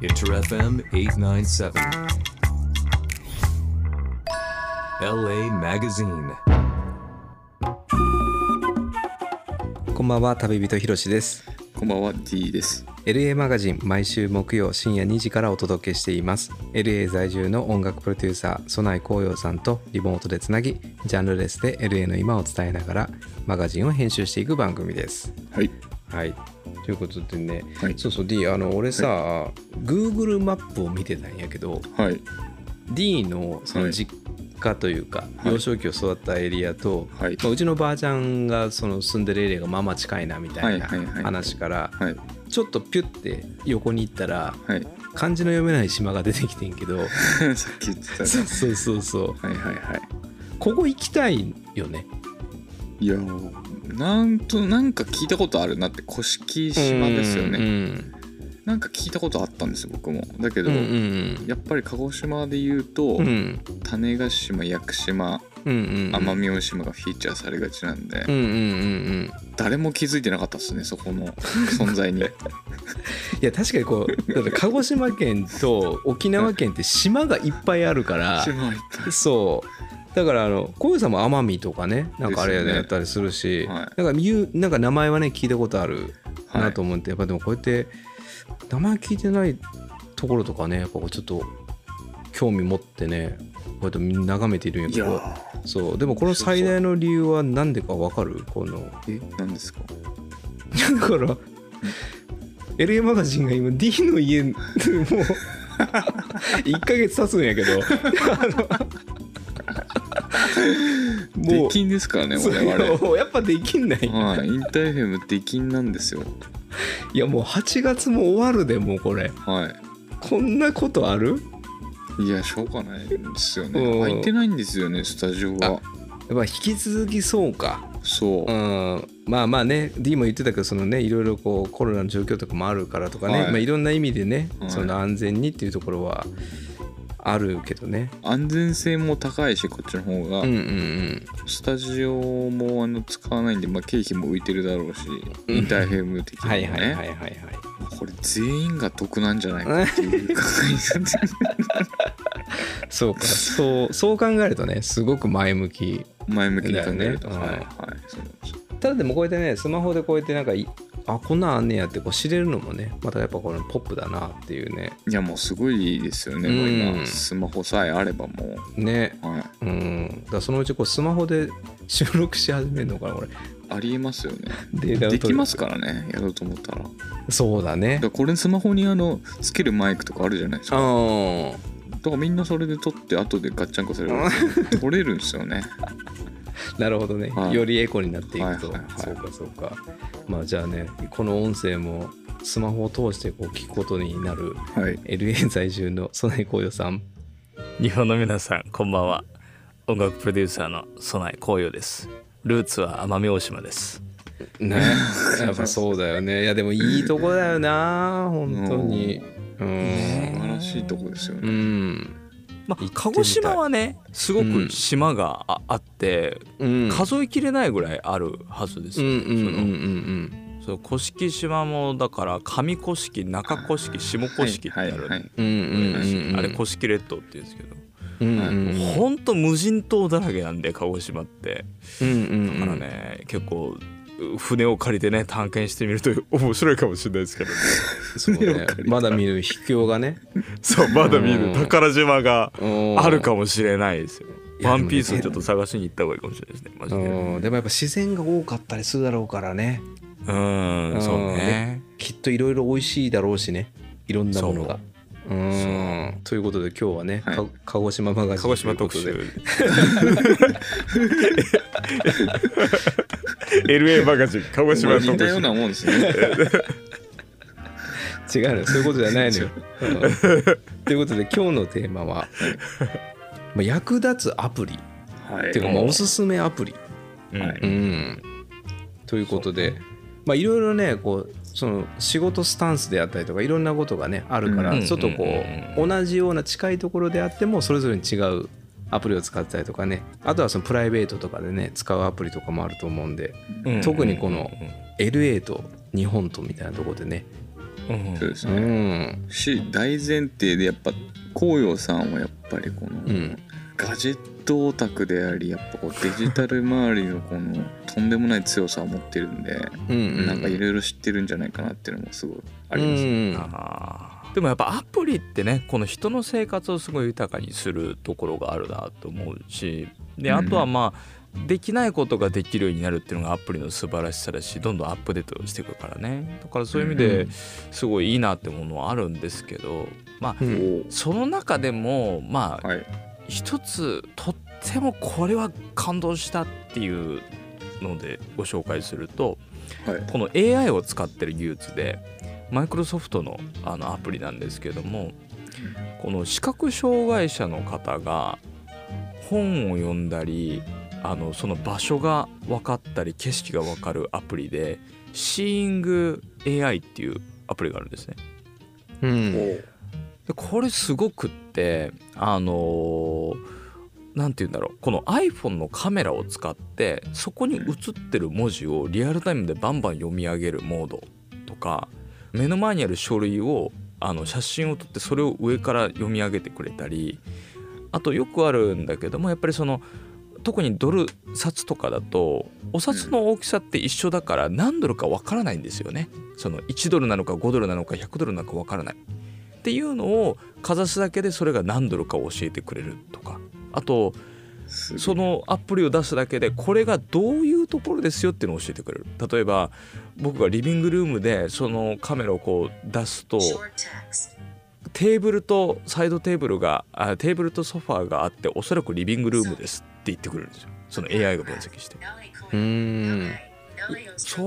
Inter FM 897. LA Magazine. こんばんは旅人ひろしですこんばんは D です。LA マガジン毎週木曜深夜2時からお届けしています LA 在住の音楽プロデューサー曽内光陽さんとリモートでつなぎジャンルレスで LA の今を伝えながらマガジンを編集していく番組ですはい。はいということでね、はいそうそう D あの俺さ、Google マップを見てたんやけどはい。D のその実家というか、はい幼少期を育ったエリアと、はいまあ、うちのばあちゃんがその住んでるエリアがまあまあ近いなみたいなはいはいはい話からはい。ちょっとピュッて横に行ったらはい。漢字の読めない島が出てきてんけど さっき言ってたね。そうそうそうそうはいはいはい。ここ行きたいよねいやなんとなんか聞いたことあるなって甑島ですようね。んなんか聞いたことあったんですよ僕も。だけど、うんうんやっぱり鹿児島で言うと、うん。うん種子島屋久島うんうん奄美大島がフィーチャーされがちなんで、うんうんうんうん。誰も気づいてなかったですねそこの存在に。いや確かにこうだって鹿児島県と沖縄県って島がいっぱいあるから島いっぱい。そうだからあの小遊さんも奄美とかねなんかあれやったりするし、はい。なんか言うなんか名前はね聞いたことあるはい。なと思って、やっぱでもこうやって名前聞いてないところとかねやっぱこうちょっと興味持ってねこうやって眺めているんやけどー。そう。でもこの最大の理由は何でか分かる？このえ何ですか？だから LA マガジンが今 D の家もう 1ヶ月経つんやけどあの出 もう禁ですからねそ我々。うやっぱできんない、はい、インターフェム出禁なんですよ。いやもう8月も終わるでもうこれはこんなことある？い。いや、しょうがないですようんね。空いてないんですよね、スタジオが。やっぱ引き続きそうかそうう。んまあまあね D も言ってたけどそのねいろいろこうコロナの状況とかもあるからとかね、はいいまあ、いろんな意味でね、はいその安全にっていうところはあるけどね。安全性も高いし、こっちの方が。うんうんうん。スタジオもあの使わないんで、まあ、経費も浮いてるだろうし、うん。インターフェム的にもね。はいはいはいはいはい。これ全員が得なんじゃないかっていう考えになってる。そうか。そうそう考えるとねすごく前向き前向きに考えると。だよねはいはい。そうなんですただでもこうやってねスマホでこうやってなんかいあこんなんあんねやってこう知れるのもねまたやっぱこのポップだなっていうねいや、もうすごいですよね。うん今、スマホさえあればもねう。はい。うんだそのうちこうスマホで収録し始めるのかなこれありえますよね。できますからね、やろうと思ったら。そうだねらこれスマホにあのつけるマイクとかあるじゃないですか。だあからみんなそれで撮って後でガッチャンコすれば 撮れるんですよね。なるほどね、はい。よりエコになっていくと、はいはいはい。そうかそうか。まあじゃあねこの音声もスマホを通してこう聞くことになるはい。LA 在住の曽根光代さん。日本の皆さんこんばんは。音楽プロデューサーの曽内光陽です。ルーツは奄美大島です。ね。やっぱそうだよね。いやでもいいとこだよな本当に。うん。素晴らしいとこですようね。んまあ鹿児島はねすごく島がああって、うん。数えきれないぐらいあるはずですよ、うんうんうんうんそのそう甑島もだから上甑中甑下甑ってある、あれ甑列島って言うんですけど、うんうんうん。ほんと無人島だらけなんで鹿児島って。うんうん。だからね、結構船を借りてね探検してみると面白いかもしれないですけどね。そうね。まだ見る秘境がね。そうまだ見うん。る宝島がああるかもしれないですよワンピースをちょっと探しに行った方がいいかもしれないですねマジで。うん。でもやっぱ自然が多かったりするだろうからね。うんそうね。きっといろいろ美味しいだろうしね。いろんなものが。う。ん。ということで今日はね、はい。か鹿児島マガジン鹿児島特集 LA マガジン鹿児島似たよう特集なもんですね。違うのよ。そういうことじゃないのよ。う。ん。ということで今日のテーマは、まあ、役立つアプリ。はい。っていうかまあおすすめアプリ、うん。はいうん、ということでまあいろいろねこうその仕事スタンスであったりとかいろんなことがねあるから、うん。ちょっとこうんう同じような近いところであってもそれぞれに違うアプリを使ったりとかね。あとはそのプライベートとかでね使うアプリとかもあると思うんでうん。特にこの LA と日本とみたいなところでね。うんうそうですね、んし大前提でやっぱ紅葉さんはやっぱりこの、うん。ガジェットオタクでありやっぱこうデジタル周りのこのとんでもない強さを持ってるんで、うんなんかいろいろ知ってるんじゃないかなっていうのもすごいあります、うん。あーでもやっぱアプリってねこの人の生活をすごい豊かにするところがあるなと思うしであとはまあ、できないことができるようになるっていうのがアプリの素晴らしさだしどんどんアップデートしていくからね。だからそういう意味うですごいいいなってものはあるんですけどまあうん。その中でもまあはい。一つとってもこれは感動したっていうのでご紹介するとはい。この AI を使ってる技術でマイクロソフトのあのアプリなんですけどもこの視覚障害者の方が本を読んだりあのその場所が分かったり景色が分かるアプリで Seeing AI っていうアプリがあるんですね。うん。でこれすごくってあのーなんて言うんだろう。この iPhone のカメラを使ってそこに映ってる文字をリアルタイムでバンバン読み上げるモードとか目の前にある書類をあの写真を撮ってそれを上から読み上げてくれたりあとよくあるんだけどもやっぱりその特にドル札とかだとお札の大きさって一緒だから何ドルかわからないんですよね。その1ドルなのか5ドルなのか100ドルなのかわからない。っていうのをかざすだけでそれが何ドルか教えてくれるとかあとそのアプリを出すだけでこれがどういうところですよっていうのを教えてくれる例えば僕がリビングルームでそのカメラをこう出すと.テーブルとサイドテーブルがあテーブルとソファーがあっておそらくリビングルームですって言ってくれるんですよ。その AI が分析して。うん。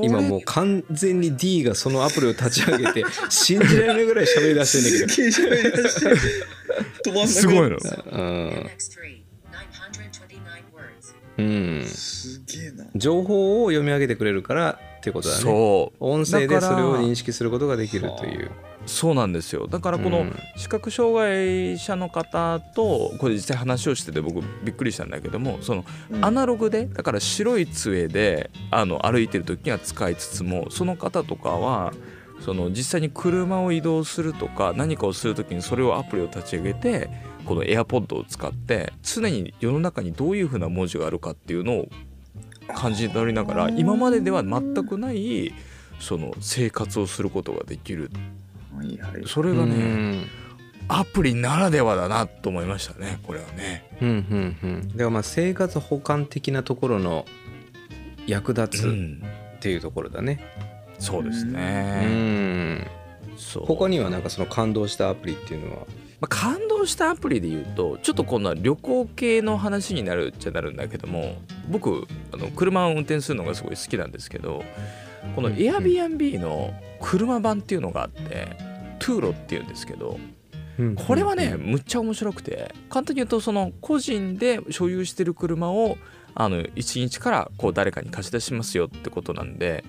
今もう完全に D がそのアプリを立ち上げて信じられないぐらい喋り出してんだけど。すごいのうん、MX3, 929 words. うん、すげえな。情報を読み上げてくれるからってことだね。そう。音声でそれを認識することができるという。そう。なんですよ。だからこのうん。視覚障害者の方とこれ実際話をしてて僕びっくりしたんだけどもそのうん。アナログでだから白い杖であの歩いてる時には使いつつもその方とかはその実際に車を移動するとか何かをする時にそれをアプリを立ち上げてこの AirPod を使って常に世の中にどういうふうな文字があるかっていうのを感じ取りながら今まででは全くないその生活をすることができる。それがね、うん。アプリならではだなと思いましたねこれはね。うんうんうん。だからまあ生活補完的なところの役立つうん。っていうところだね。そうですうね。ん。そう。他にはなんかその感動したアプリっていうのは？まあ、感動したアプリで言うとちょっとこんな旅行系の話になるっちゃなるんだけども僕あの車を運転するのがすごい好きなんですけどこの Airbnb の車版っていうのがあってトゥーロっていうんですけどこれはねむっちゃ面白くて簡単に言うとその個人で所有してる車をあの1日からこう誰かに貸し出しますよってことなんで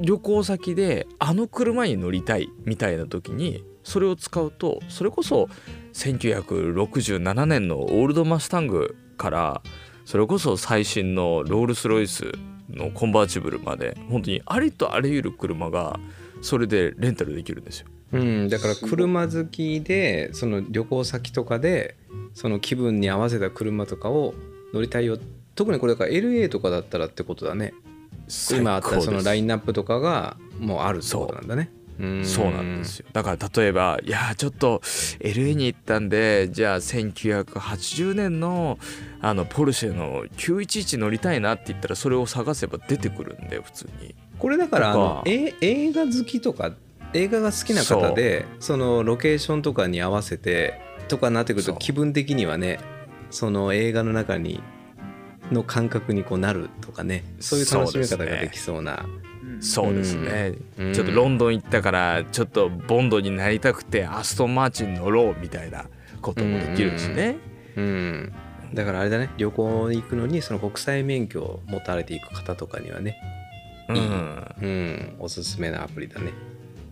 旅行先であの車に乗りたいみたいな時にそれを使うとそれこそ1967年のオールドマスタングからそれこそ最新のロールスロイスのコンバーチブルまで本当にありとあらゆる車がそれでレンタルできるんですよ。うん、だから車好きでその旅行先とかでその気分に合わせた車とかを乗りたいよ。特にこれから LA とかだったらってことだね。今あったそのラインンナップとかがもうあるってことなんだね。うんそうなんですよ。だから例えばいやーちょっと LA に行ったんでじゃあ1980年のあのポルシェの911乗りたいなって言ったらそれを探せば出てくるんで普通に。これだからあのえ映画好きとか映画が好きな方でそのロケーションとかに合わせてとかなってくると気分的にはねその映画の中にの感覚にこうなるとかねそういう楽しみ方ができそうなそうですね、うん。ちょっとロンドン行ったからちょっとボンドになりたくてアストンマーチン乗ろうみたいなこともできるしね、うん、だからあれだね。旅行に行くのにその国際免許を持たれていく方とかにはねうん。うん。おすすめなアプリだね。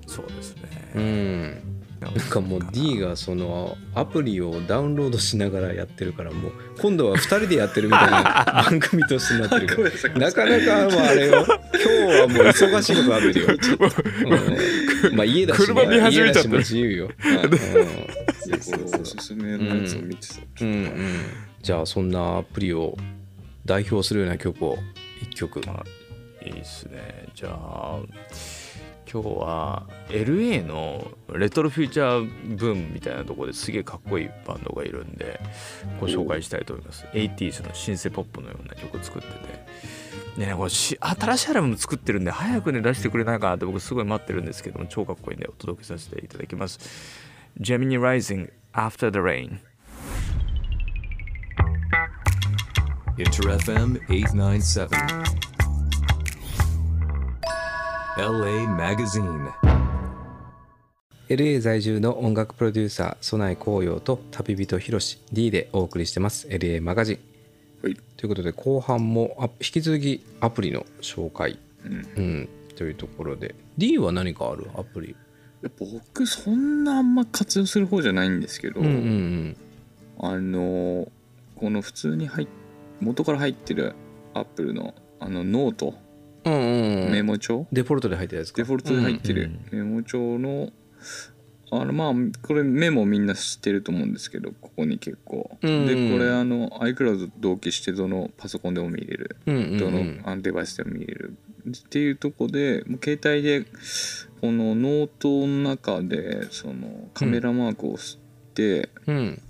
そうですね、うんな。んかもう D がそのアプリをダウンロードしながらやってるからもう今度は2人でやってるみたいな 番組としてなってる。からなかなかもうあれよ。今日はもう忙しいことあるよ、うん。まあ家だし、ね、家だしも自由よ、おすすめのやつを見てた、うん。うん、じゃあそんなアプリを代表するような曲を1曲。いいですね。じゃあ今日は LA のレトロフューチャーブームみたいなとこですげえかっこいいバンドがいるんでご紹介したいと思います。80s のシンセポップのような曲作ってて。ねこれし新しいアルバム作ってるんで早くね出してくれないかなって僕すごい待ってるんですけども超かっこいいんでお届けさせていただきます。Gemini Rising After the Rain Inter FM 897. LA Magazine. LA 在住の音楽プロデューサー曽内紅葉と旅人ひろし D でお送りしてます。LA マガジンはい。ということで後半もあ引き続きアプリの紹介、うん。うん、というところで。D は何かある？アプリ。僕そんなあんま活用する方じゃないんですけど、うんうん。あのこの普通に入っ元から入ってるアップルのあのノート、うんうんうん。メモ帳？デフォルトで入ってるやつか。デフォルトで入ってる。メモ帳の、あのまあこれメモみんな知ってると思うんですけどここに結構、うんでこれあの iCloud 同期してどのパソコンでも見れる。うんうんうん。どのあのデバイスでも見れる。っていうとこでもう携帯でこのノートの中でそのカメラマークを押して、うん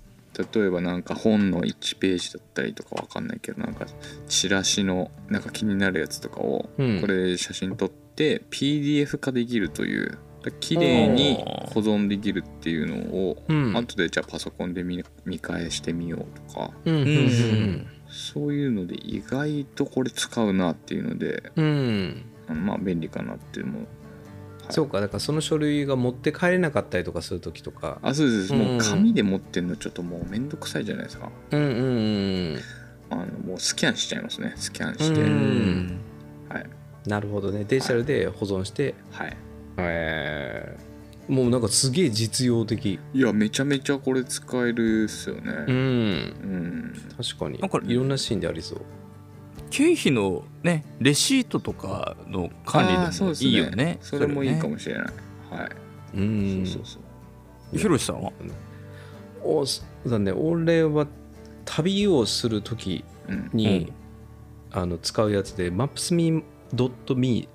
例えばなんか本の1ページだったりとかわかんないけどなんかチラシのなんか気になるやつとかをうん。これ写真撮って PDF 化できるという綺麗に保存できるっていうのをうん。後でじゃあパソコンで見見返してみようとか。うんうんうん。そういうので意外とこれ使うなっていうのでまあ便利かなっていう。のもそうかだからその書類が持って帰れなかったりとかする時とか。あそうです。うん。もう紙で持ってんのちょっともうめんどくさいじゃないですか。うんうんうん。あのもうスキャンしちゃいますね。スキャンうして、ん。はい。なるほどね。デジタルで保存して、はい。えー。もうなんかすげえ実用的。いやめちゃめちゃこれ使えるっすよね。うん。うん。確かに。なんかいろんなシーンでありそう経費のねレシートとかの管理でもいいよね。それもいいかももしれない、はい、うん。そうそうそう。ひろしさんは？おそうだね。俺は旅をする時うん。に、あの使うやつで maps.me っ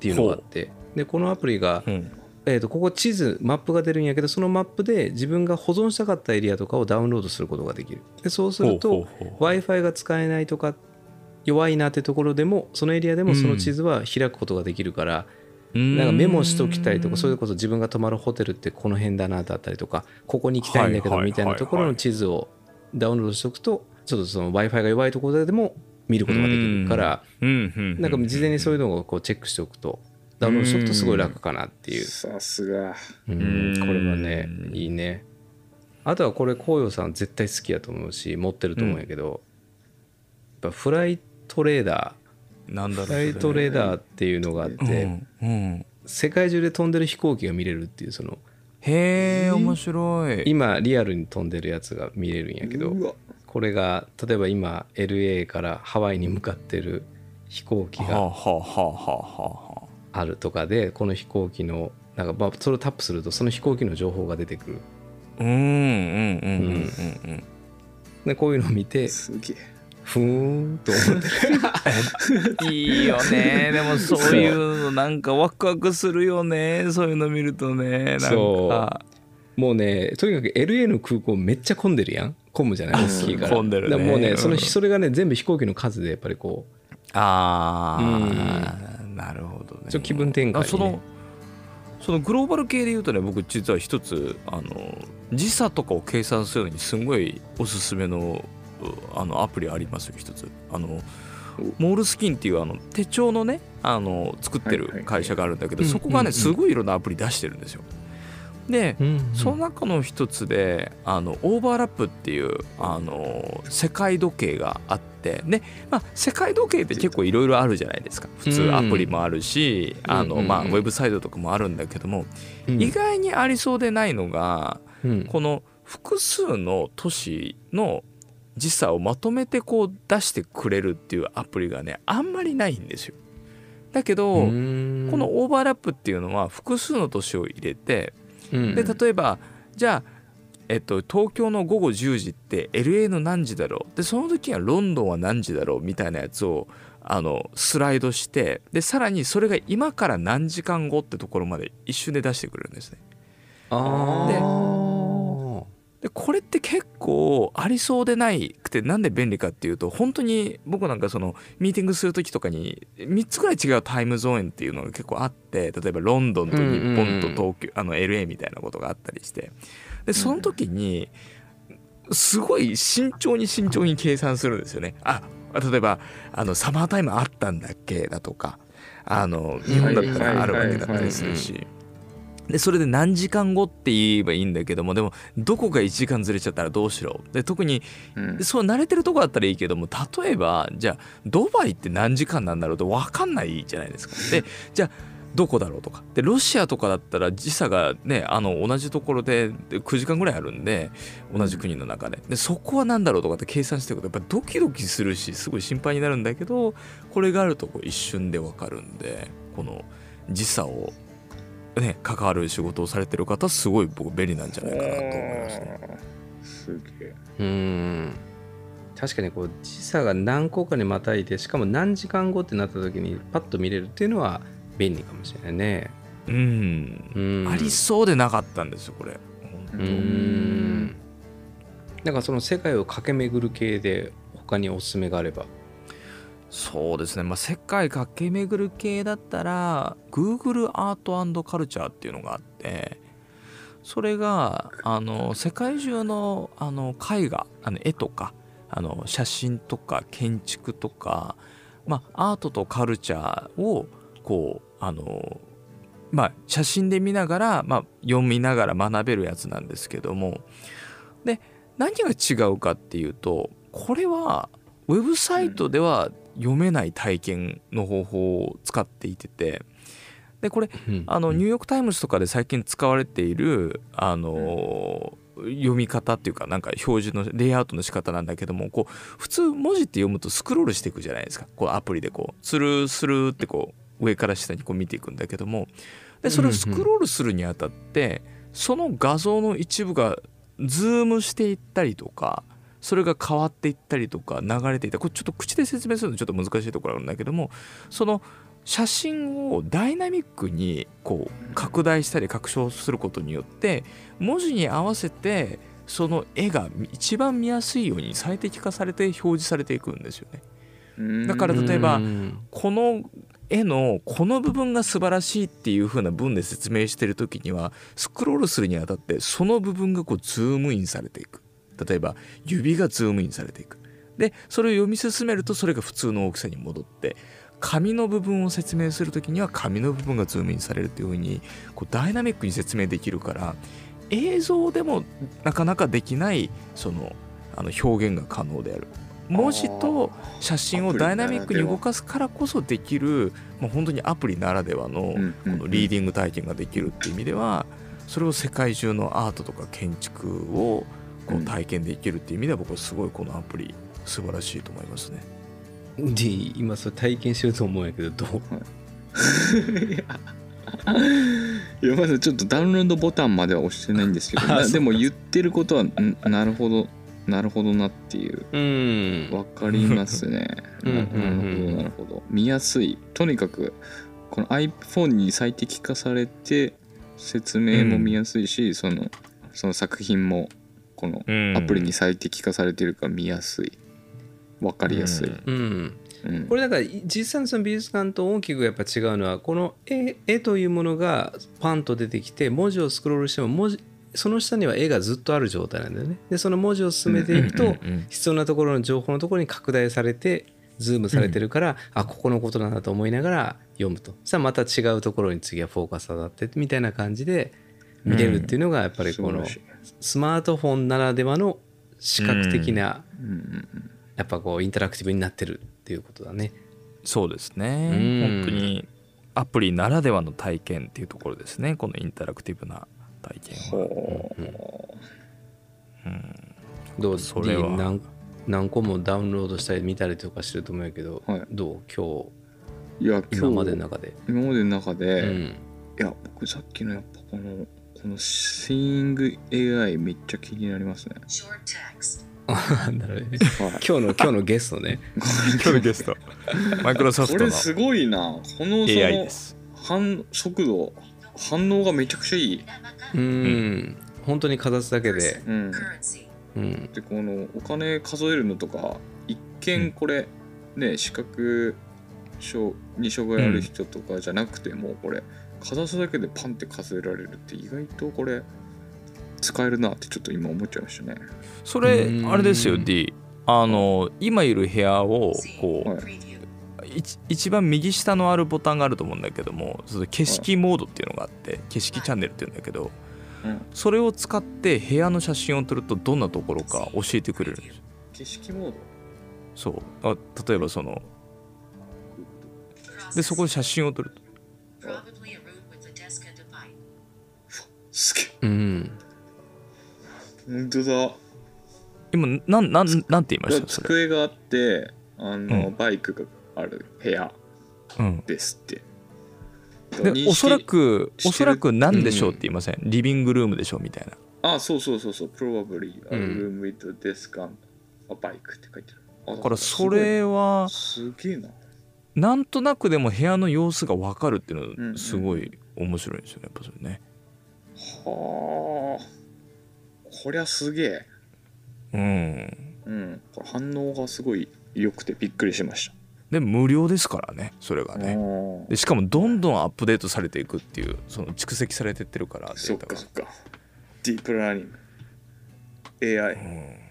ていうのがあってでこのアプリが、うん。えー、とここ地図マップが出るんやけどそのマップで自分が保存したかったエリアとかをダウンロードすることができる。でそうすると w i f i が使えないとか弱いなってところでもそのエリアでもその地図は開くことができるから、うなんかメモしときたりとかそれでこそ自分が泊まるホテルってこの辺だなだったりとかここに行きたいんだけどみたいなところの地図をダウンロードしておくとちょっとその w i f i が弱いところでも見ることができるからなんか事前にそういうのをこうチェックしておくとダウンロードしておくとすごい楽かなっていう。さすが。うんうんこれはねいいね。あとはこれ紅葉さん絶対好きやと思うし持ってると思うんやけど、やっぱフライトレーダなんだろう。ーフライトレーダーっていうのがあって、うんうん世界中で飛んでる飛行機が見れるっていうそのへえ面白い。今リアルに飛んでるやつが見れるんやけどこれが例えば今 LA からハワイに向かってる飛行機がはあるとかでこの飛行機のなんかまあそれをタップするとその飛行機の情報が出てくる。あうんうんうんうん。うん。でこういうのを見てすげえふーんと思って。う んいいよね。でもそういうのなんかワクワクするよね。そういうの見るとね。なんそかもうねとにかく LA の空港めっちゃ混んでるやん。混むじゃない？うん。大きいから。混んでるね。もうねそのうん。それがね全部飛行機の数でやっぱりこう。ああなるほどね。ちょっと気分転換にね。あそのそのグローバル系で言うとね僕実は一つあの時差とかを計算するのにすごいおすすめのうあのアプリありますよ一つ。あのモールスキンっていうあの手帳のねあの作ってる会社があるんだけど、うんそこがねすごいいろんなアプリ出してるんですよ。で、うんうん。その中の一つであのオーバーラップっていうあの世界時計があってで、まあ、世界時計って結構いろいろあるじゃないですか。普通うん。アプリもあるし、あのまあ、ウェブサイトとかもあるんだけども、うん。意外にありそうでないのがうん。この複数の都市の時差をまとめてこう出してくれるっていうアプリがねあんまりないんですよ。だけど、このオーバーラップっていうのは複数の都市を入れてうん。で例えばじゃあ、えっと、東京の午後10時って LA の何時だろう？でその時はロンドンは何時だろう？みたいなやつをあのスライドしてでさらにそれが今から何時間後ってところまで一瞬で出してくれるんですね。あーでこれって結構ありそうでないくてなんで便利かっていうと本当に僕なんかそのミーティングする時とかに3つぐらい違うタイムゾーンっていうのが結構あって例えばロンドンと日本と東京、あの LA みたいなことがあったりしてでその時にすごい慎重に慎重に計算するんですよね。あ例えばあのサマータイムあったんだっけだとかあの日本だったらあるわけだったりするし。でそれで何時間後って言えばいいんだけどもでもどこが1時間ずれちゃったらどうしろで特にうん。そう慣れてるとこだったらいいけども例えばじゃあドバイって何時間なんだろうと分かんないじゃないですか。でじゃあどこだろうとか。でロシアとかだったら時差がねあの同じところでで9時間ぐらいあるんで同じ国の中で。でそこは何だろうとかって計算していくとやっぱドキドキするしすごい心配になるんだけどこれがあるとこう一瞬で分かるんでこの時差をね関わる仕事をされてる方すごい僕便利なんじゃないかなと思いますね。すげえうーん確かにこう時差が何個かにまたいでしかも何時間後ってなった時にパッと見れるっていうのは便利かもしれないね。うんうんありそうでなかったんですよこれ。うんなんかその世界を駆け巡る系で他におすすめがあれば。そうですね、まあ、世界駆け巡る系だったら Google アートカルチャーっていうのがあってそれがあの世界中のあの絵画あの絵とかあの写真とか建築とか、まあ、アートとカルチャーをこうあのまあ写真で見ながら、まあ、読みながら学べるやつなんですけどもで何が違うかっていうとこれはウェブサイトでは読めない体験の方法を使っていてて。でこれあのニューヨーク・タイムズとかで最近使われているあの読み方っていうかなんか表示のレイアウトの仕方なんだけどもこう普通文字って読むとスクロールしていくじゃないですか。こうアプリでこうスルースルーってこう上から下にこう見ていくんだけども。でそれをスクロールするにあたってその画像の一部がズームしていったりとかそれが変わっていったりとか流れていった。これちょっと口で説明するのちょっと難しいところあるんだけどもその写真をダイナミックにこう拡大したり拡張することによって文字に合わせてその絵が一番見やすいように最適化されて表示されていくんですよね。うんだから例えばうん。この絵のこの部分が素晴らしいっていう風な文で説明してる時にはスクロールするにあたってその部分がこうズームインされていく例えば指がズームインされていく。でそれを読み進めるとそれが普通の大きさに戻って髪の部分を説明する時には髪の部分がズームインされるっていう風にこうダイナミックに説明できるから映像でもなかなかできないそのあの表現が可能である。文字と写真をダイナミックに動かすからこそできるもう本当にアプリならではのこのリーディング体験ができるっていう意味ではそれを世界中のアートとか建築をこう体験できるっていう意味では僕はすごいこのアプリ素晴らしいと思いますね。で今それ体験してると思うんやけどどう？い。やまずちょっとダウンロードボタンまでは押してないんですけどなでも言ってることはんなるほどなるほどなっていう。うん。わかりますね。うんななるほどなるほど。見やすい。とにかくこの iPhone に最適化されて説明も見やすいし、そのその作品もこのうん。アプリに最適化されてるから見やすい。わかりやすい、うん。うん。これだから実際のその美術館と大きくやっぱ違うのはこの絵絵というものがパンと出てきて文字をスクロールしても文字その下には絵がずっとある状態なんだよね。でその文字を進めていくとうんうんうん必要なところの情報のところに拡大されてズームされてるから、あここのことなんだと思いながら読むと。そしたらまた違うところに次はフォーカス当たってみたいな感じで見れるっていうのがやっぱりこのスマートフォンならではの視覚的なうん。うんやっぱこうインタラクティブになってるっていうことだね。そうですうねん。本当にアプリならではの体験っていうところですね。このインタラクティブな体験は。ほう。どう？それは。何何個もダウンロードしたり見たりとかしてると思うけど、はい。どう？今日？いや今までの中で。今までの中で、いうん。や僕さっきのやっぱこのこの Seeing AI めっちゃ気になりますね. なんだろうね。はい。今日の 今日のゲストね。今日のゲスト。マイクロソフトの。これすごいな。このそ AI のです。反速度反応がめちゃくちゃいい、うん。本当にかざすだけで。うん.うんでこのお金数えるのとか一見これ、ね視覚障に障害ある人とかじゃなくてもこれかざすだけでパンって数えられるって意外とこれ使えるなってちょっと今思っちゃいましたね。それうん。あれですよ D あの今いる部屋をこう、はい.一一番右下のあるボタンがあると思うんだけどもそれ景色モードっていうのがあって景色チャンネルっていうんだけどうん。それを使って部屋の写真を撮るとどんなところか教えてくれるんですよ。景色モード？そう。あ例えばそのでそこで写真を撮るとうん。本当だ。今なんなんなんて言いました？それ、机があってあの、うん。バイクがある部屋うん、ですって。で認識おそらくおそらく何でしょうって言いません、リビングルームでしょうみたいな。あそうそうそうそう。probably a うん room with a desk and a bike って書いてある。だからそれはすげえな。なんとなくでも部屋の様子が分かるっていううんうんのすごい面白いんですよねやっぱそれねはあ。こりゃすげえ。うん。うん。これ反応がすごい良くてびっくりしました。で無料ですからねそれがね。ねでしかもどんどんアップデートされていくっていうその蓄積されてってるからそっかそっか。ディープラーニング。AI うん。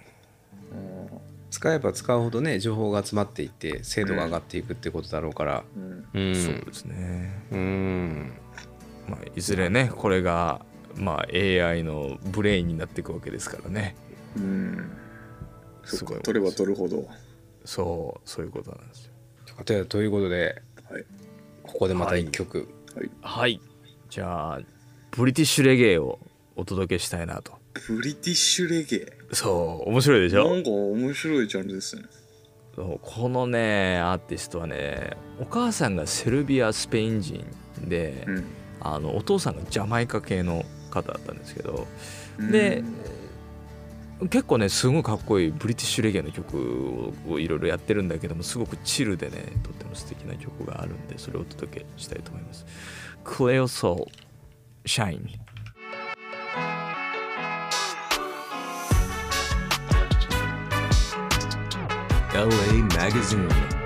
使えば使うほどね情報が集まっていって精度が上がっていくってことだろうから。うん。うん。そうですね、うん。まあ、いずれねこれが、まあ、AI のブレインになっていくわけですからね。うん。すごいか取れば取るほど。そうそういうことなんですよ。というということではい。ここでまた一曲、はい。じゃあブリティッシュレゲエをお届けしたいなと。ブリティッシュレゲエ？そう面白いでしょ？なんか面白いジャンルですね。そうこのねアーティストはねお母さんがセルビアスペイン人で、うん。あのお父さんがジャマイカ系の方だったんですけどうんで結構ねすごいかっこいいブリティッシュレゲエの曲をいろいろやってるんだけどもすごくチルでねとっても素敵な曲があるんでそれをお届けしたいと思います。クレオソーシャイン LA Magazine.